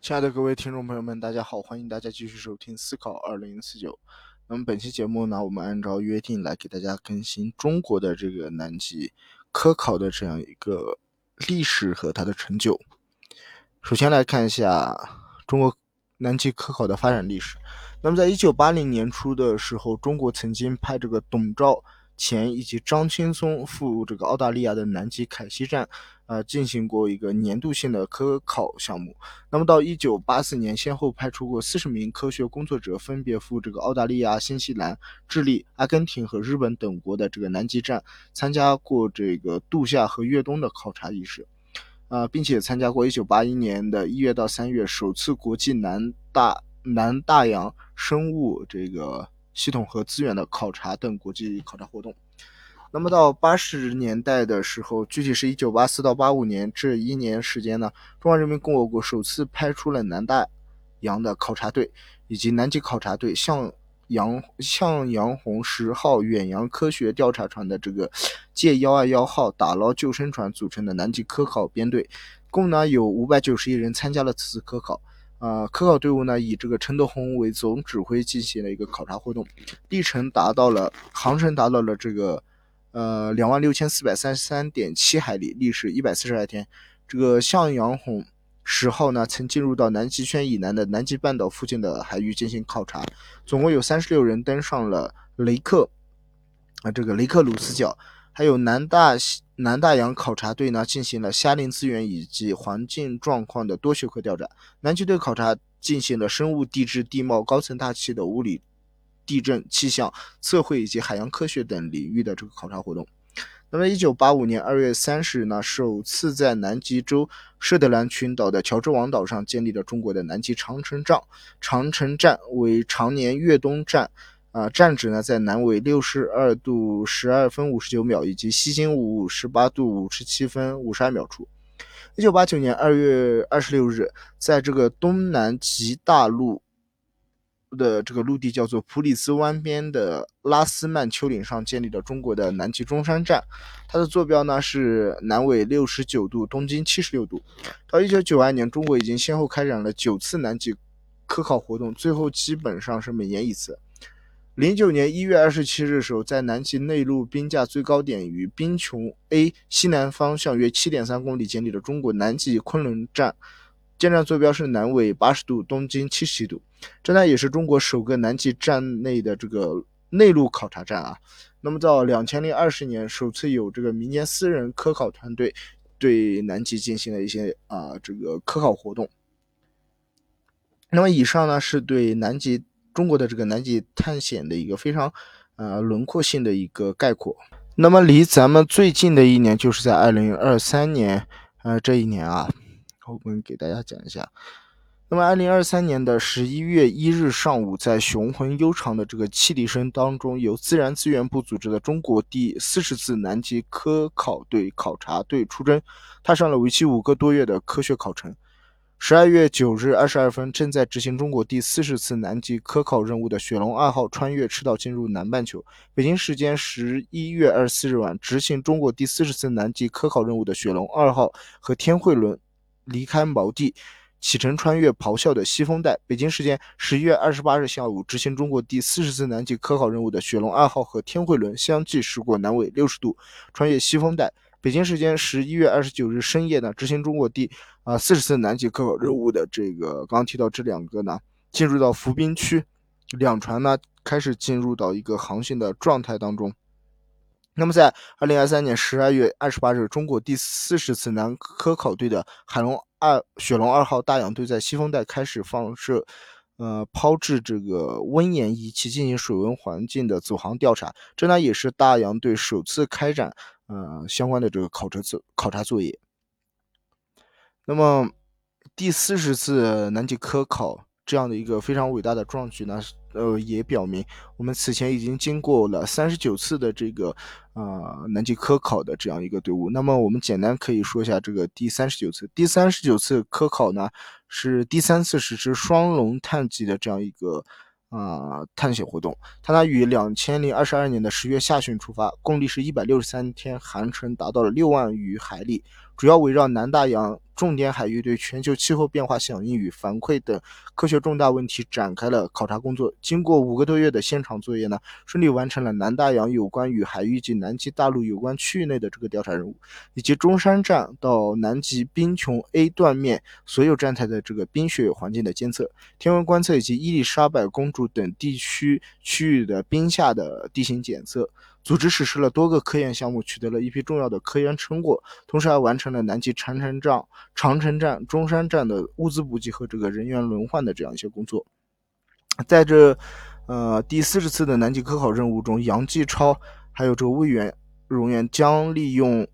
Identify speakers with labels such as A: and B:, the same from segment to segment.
A: 亲爱的各位听众朋友们，大家好，欢迎大家继续收听《思考二零四九》。那么本期节目呢，我们按照约定来给大家更新中国的这个南极科考的这样一个历史和它的成就。首先来看一下中国南极科考的发展历史。那么在一九八零年初的时候，中国曾经派这个董兆。前以及张青松赴这个澳大利亚的南极凯西站，呃，进行过一个年度性的科考项目。那么到一九八四年，先后派出过四十名科学工作者，分别赴这个澳大利亚、新西兰、智利、阿根廷和日本等国的这个南极站，参加过这个度夏和越冬的考察仪式，啊，并且参加过一九八一年的一月到三月首次国际南大南大洋生物这个。系统和资源的考察等国际考察活动。那么到八十年代的时候，具体是一九八四到八五年这一年时间呢，中华人民共和国首次派出了南大洋的考察队以及南极考察队向阳向阳红十号远洋科学调查船的这个借幺二幺号打捞救生船组成的南极科考编队，共呢有五百九十一人参加了此次科考。啊，科考队伍呢以这个陈德宏为总指挥进行了一个考察活动，历程达到了航程达到了这个呃两万六千四百三十三点七海里，历时一百四十二天。这个向阳红十号呢曾进入到南极圈以南的南极半岛附近的海域进行考察，总共有三十六人登上了雷克啊这个雷克鲁斯角，还有南大西南大洋考察队呢，进行了虾林资源以及环境状况的多学科调查。南极队考察进行了生物、地质、地貌、高层大气的物理、地震、气象测绘以及海洋科学等领域的这个考察活动。那么，一九八五年二月三十日呢，首次在南极洲舍德兰群岛的乔治王岛上建立了中国的南极长城站，长城站为常年越冬站。啊，站址呢在南纬六十二度十二分五十九秒以及西经五十八度五十七分五十二秒处。一九八九年二月二十六日，在这个东南极大陆的这个陆地叫做普里兹湾边的拉斯曼丘陵上建立了中国的南极中山站，它的坐标呢是南纬六十九度，东经七十六度。到一九九二年，中国已经先后开展了九次南极科考活动，最后基本上是每年一次。零九年一月二十七日时候，在南极内陆冰架最高点与冰穹 A 西南方向约七点三公里建立的中国南极昆仑站，建站坐标是南纬八十度，东经七十七度。这呢也是中国首个南极站内的这个内陆考察站啊。那么到两千零二十年，首次有这个民间私人科考团队对南极进行了一些啊这个科考活动。那么以上呢是对南极。中国的这个南极探险的一个非常，呃，轮廓性的一个概括。那么离咱们最近的一年就是在二零二三年，呃，这一年啊，我们给大家讲一下。那么二零二三年的十一月一日上午，在雄浑悠长的这个汽笛声当中，由自然资源部组织的中国第四十次南极科考队考察队出征，踏上了为期五个多月的科学考程。十二月九日二十二分，正在执行中国第四十次南极科考任务的“雪龙二号”穿越赤道进入南半球。北京时间十一月二十四日晚，执行中国第四十次南极科考任务的“雪龙二号”和天惠轮离开锚地，启程穿越咆哮的西风带。北京时间十一月二十八日下午，执行中国第四十次南极科考任务的“雪龙二号”和天惠轮相继驶过南纬六十度，穿越西风带。北京时间十一月二十九日深夜呢，执行中国第啊四十次南极科考任务的这个刚刚提到这两个呢，进入到浮冰区，两船呢开始进入到一个航行的状态当中。那么在二零二三年十二月二十八日，中国第四十次南科考队的海龙二雪龙二号大洋队在西风带开始放射，呃抛掷这个温盐仪器进行水温环境的走航调查，这呢也是大洋队首次开展。呃，相关的这个考察作考察作业。那么，第四十次南极科考这样的一个非常伟大的壮举呢，呃，也表明我们此前已经经过了三十九次的这个啊南极科考的这样一个队伍。那么，我们简单可以说一下这个第三十九次。第三十九次科考呢，是第三次实施双龙探极的这样一个。啊，探险活动，它呢于两千零二十二年的十月下旬出发，共历时一百六十三天，航程达到了六万余海里，主要围绕南大洋重点海域对全球气候变化响应与反馈等科学重大问题展开了考察工作。经过五个多月的现场作业呢，顺利完成了南大洋有关与海域及南极大陆有关区域内的这个调查任务，以及中山站到南极冰穹 A 断面所有站台的这个冰雪环境的监测、天文观测以及伊丽莎白公主等地区区域的冰下的地形检测。组织实施了多个科研项目，取得了一批重要的科研成果，同时还完成了南极长城站、长城站、中山站的物资补给和这个人员轮换的这样一些工作。在这，呃，第四十次的南极科考任务中，杨继超还有这个魏源荣员将利用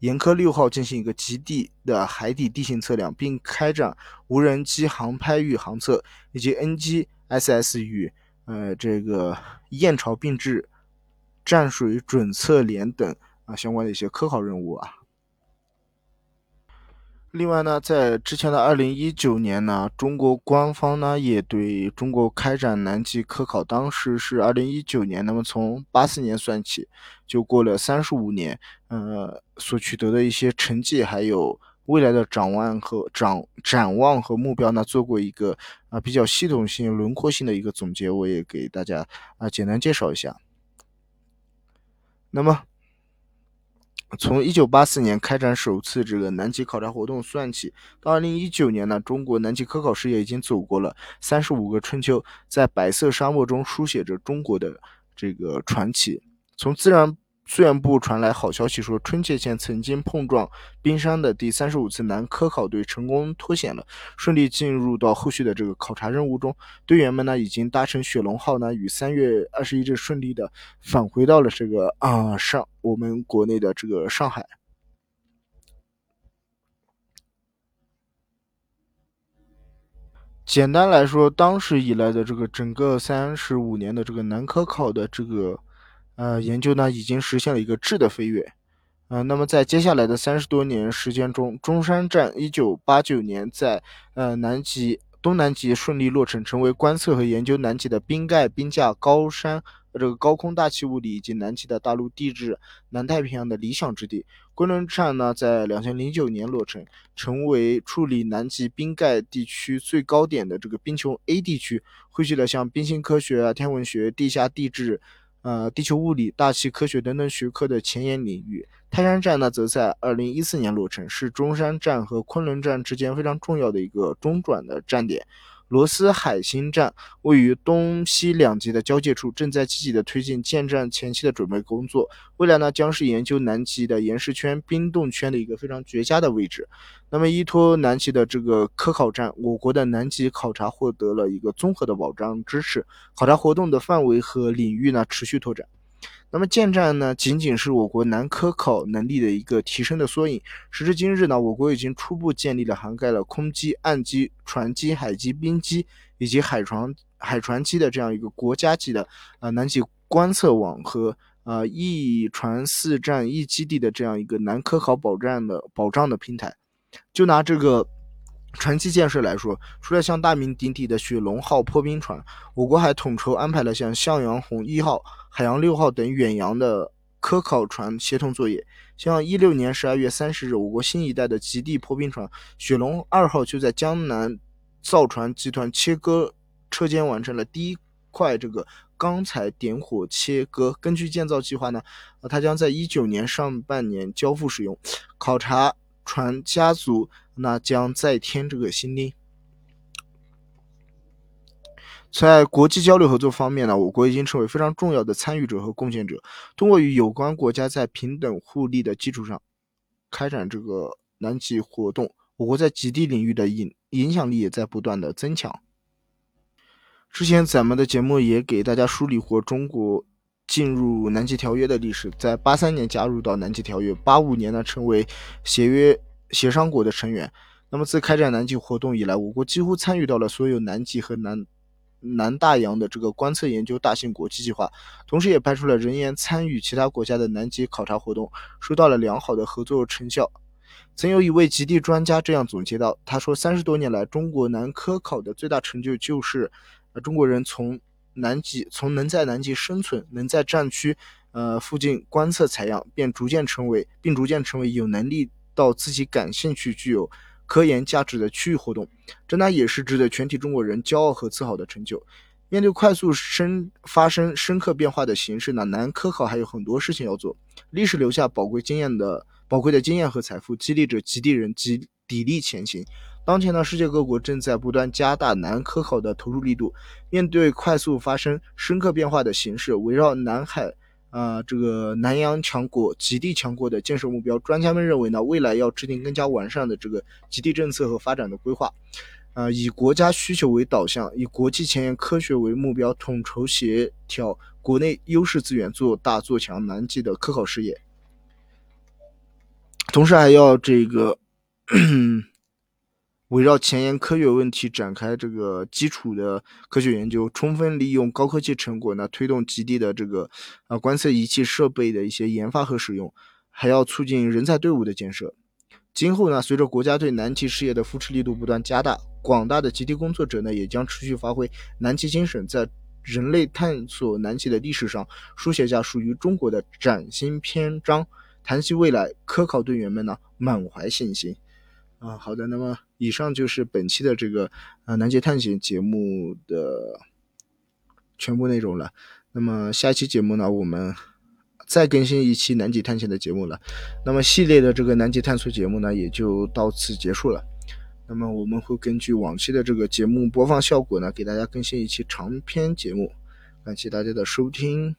A: 严科六号进行一个极地的海底地形测量，并开展无人机航拍与航测，以及 NGSS 与呃这个燕巢并置。战水准测连等啊相关的一些科考任务啊。另外呢，在之前的二零一九年呢，中国官方呢也对中国开展南极科考，当时是二零一九年，那么从八四年算起，就过了三十五年，呃，所取得的一些成绩，还有未来的展望和展展望和目标呢，做过一个啊比较系统性、轮廓性的一个总结，我也给大家啊简单介绍一下。那么，从一九八四年开展首次这个南极考察活动算起，到二零一九年呢，中国南极科考事业已经走过了三十五个春秋，在白色沙漠中书写着中国的这个传奇。从自然。资源部传来好消息，说春节前曾经碰撞冰山的第三十五次南科考队成功脱险了，顺利进入到后续的这个考察任务中。队员们呢，已经搭乘雪龙号呢，于三月二十一日顺利的返回到了这个啊上我们国内的这个上海。简单来说，当时以来的这个整个三十五年的这个南科考的这个。呃，研究呢已经实现了一个质的飞跃，呃，那么在接下来的三十多年时间中，中山站一九八九年在呃南极东南极顺利落成，成为观测和研究南极的冰盖、冰架、高山呃这个高空大气物理以及南极的大陆地质、南太平洋的理想之地。昆仑站呢在两千零九年落成，成为处理南极冰盖地区最高点的这个冰穹 A 地区，汇聚了像冰心科学啊、天文学、地下地质。呃，地球物理、大气科学等等学科的前沿领域。泰山站呢，则在二零一四年落成，是中山站和昆仑站之间非常重要的一个中转的站点。罗斯海星站位于东西两极的交界处，正在积极的推进建站前期的准备工作。未来呢，将是研究南极的岩石圈、冰冻圈的一个非常绝佳的位置。那么，依托南极的这个科考站，我国的南极考察获得了一个综合的保障支持，考察活动的范围和领域呢持续拓展。那么建站呢，仅仅是我国南科考能力的一个提升的缩影。时至今日呢，我国已经初步建立了涵盖了空基、岸基、船基、海基、冰基以及海船海船基的这样一个国家级的啊南极观测网和啊一船四站一基地的这样一个南科考保障的保障的平台。就拿这个。船机建设来说，除了像大名鼎鼎的雪龙号破冰船，我国还统筹安排了像向阳红一号、海洋六号等远洋的科考船协同作业。像一六年十二月三十日，我国新一代的极地破冰船雪龙二号就在江南造船集团切割车间完成了第一块这个钢材点火切割。根据建造计划呢，呃，它将在一九年上半年交付使用。考察船家族。那将再添这个新丁。在国际交流合作方面呢，我国已经成为非常重要的参与者和贡献者。通过与有关国家在平等互利的基础上开展这个南极活动，我国在极地领域的影影响力也在不断的增强。之前咱们的节目也给大家梳理过中国进入南极条约的历史，在八三年加入到南极条约，八五年呢成为协约。协商国的成员，那么自开展南极活动以来，我国几乎参与到了所有南极和南南大洋的这个观测研究大型国际计划，同时也派出了人员参与其他国家的南极考察活动，收到了良好的合作成效。曾有一位极地专家这样总结到：“他说，三十多年来，中国南科考的最大成就就是，呃，中国人从南极，从能在南极生存，能在战区，呃附近观测采样，便逐渐成为，并逐渐成为有能力。”到自己感兴趣、具有科研价值的区域活动，这呢也是值得全体中国人骄傲和自豪的成就。面对快速生发生深刻变化的形势呢，南科考还有很多事情要做。历史留下宝贵经验的宝贵的经验和财富，激励着极地人极砥砺前行。当前呢，世界各国正在不断加大南科考的投入力度。面对快速发生深刻变化的形势，围绕南海啊这个南洋强国、极地强国的建设目标，专家们认为呢，未来要制定更加完善的这个极地政策和发展的规划。啊，以国家需求为导向，以国际前沿科学为目标，统筹协调国内优势资源，做大做强南极的科考事业。同时，还要这个围绕前沿科学问题展开这个基础的科学研究，充分利用高科技成果呢，推动极地的这个啊观测仪器设备的一些研发和使用，还要促进人才队伍的建设。今后呢，随着国家对南极事业的扶持力度不断加大。广大的极地工作者呢，也将持续发挥南极精神，在人类探索南极的历史上书写下属于中国的崭新篇章。谈及未来，科考队员们呢满怀信心。啊，好的，那么以上就是本期的这个呃南极探险节目的全部内容了。那么下期节目呢，我们再更新一期南极探险的节目了。那么系列的这个南极探索节目呢，也就到此结束了。那么我们会根据往期的这个节目播放效果呢，给大家更新一期长篇节目。感谢大家的收听。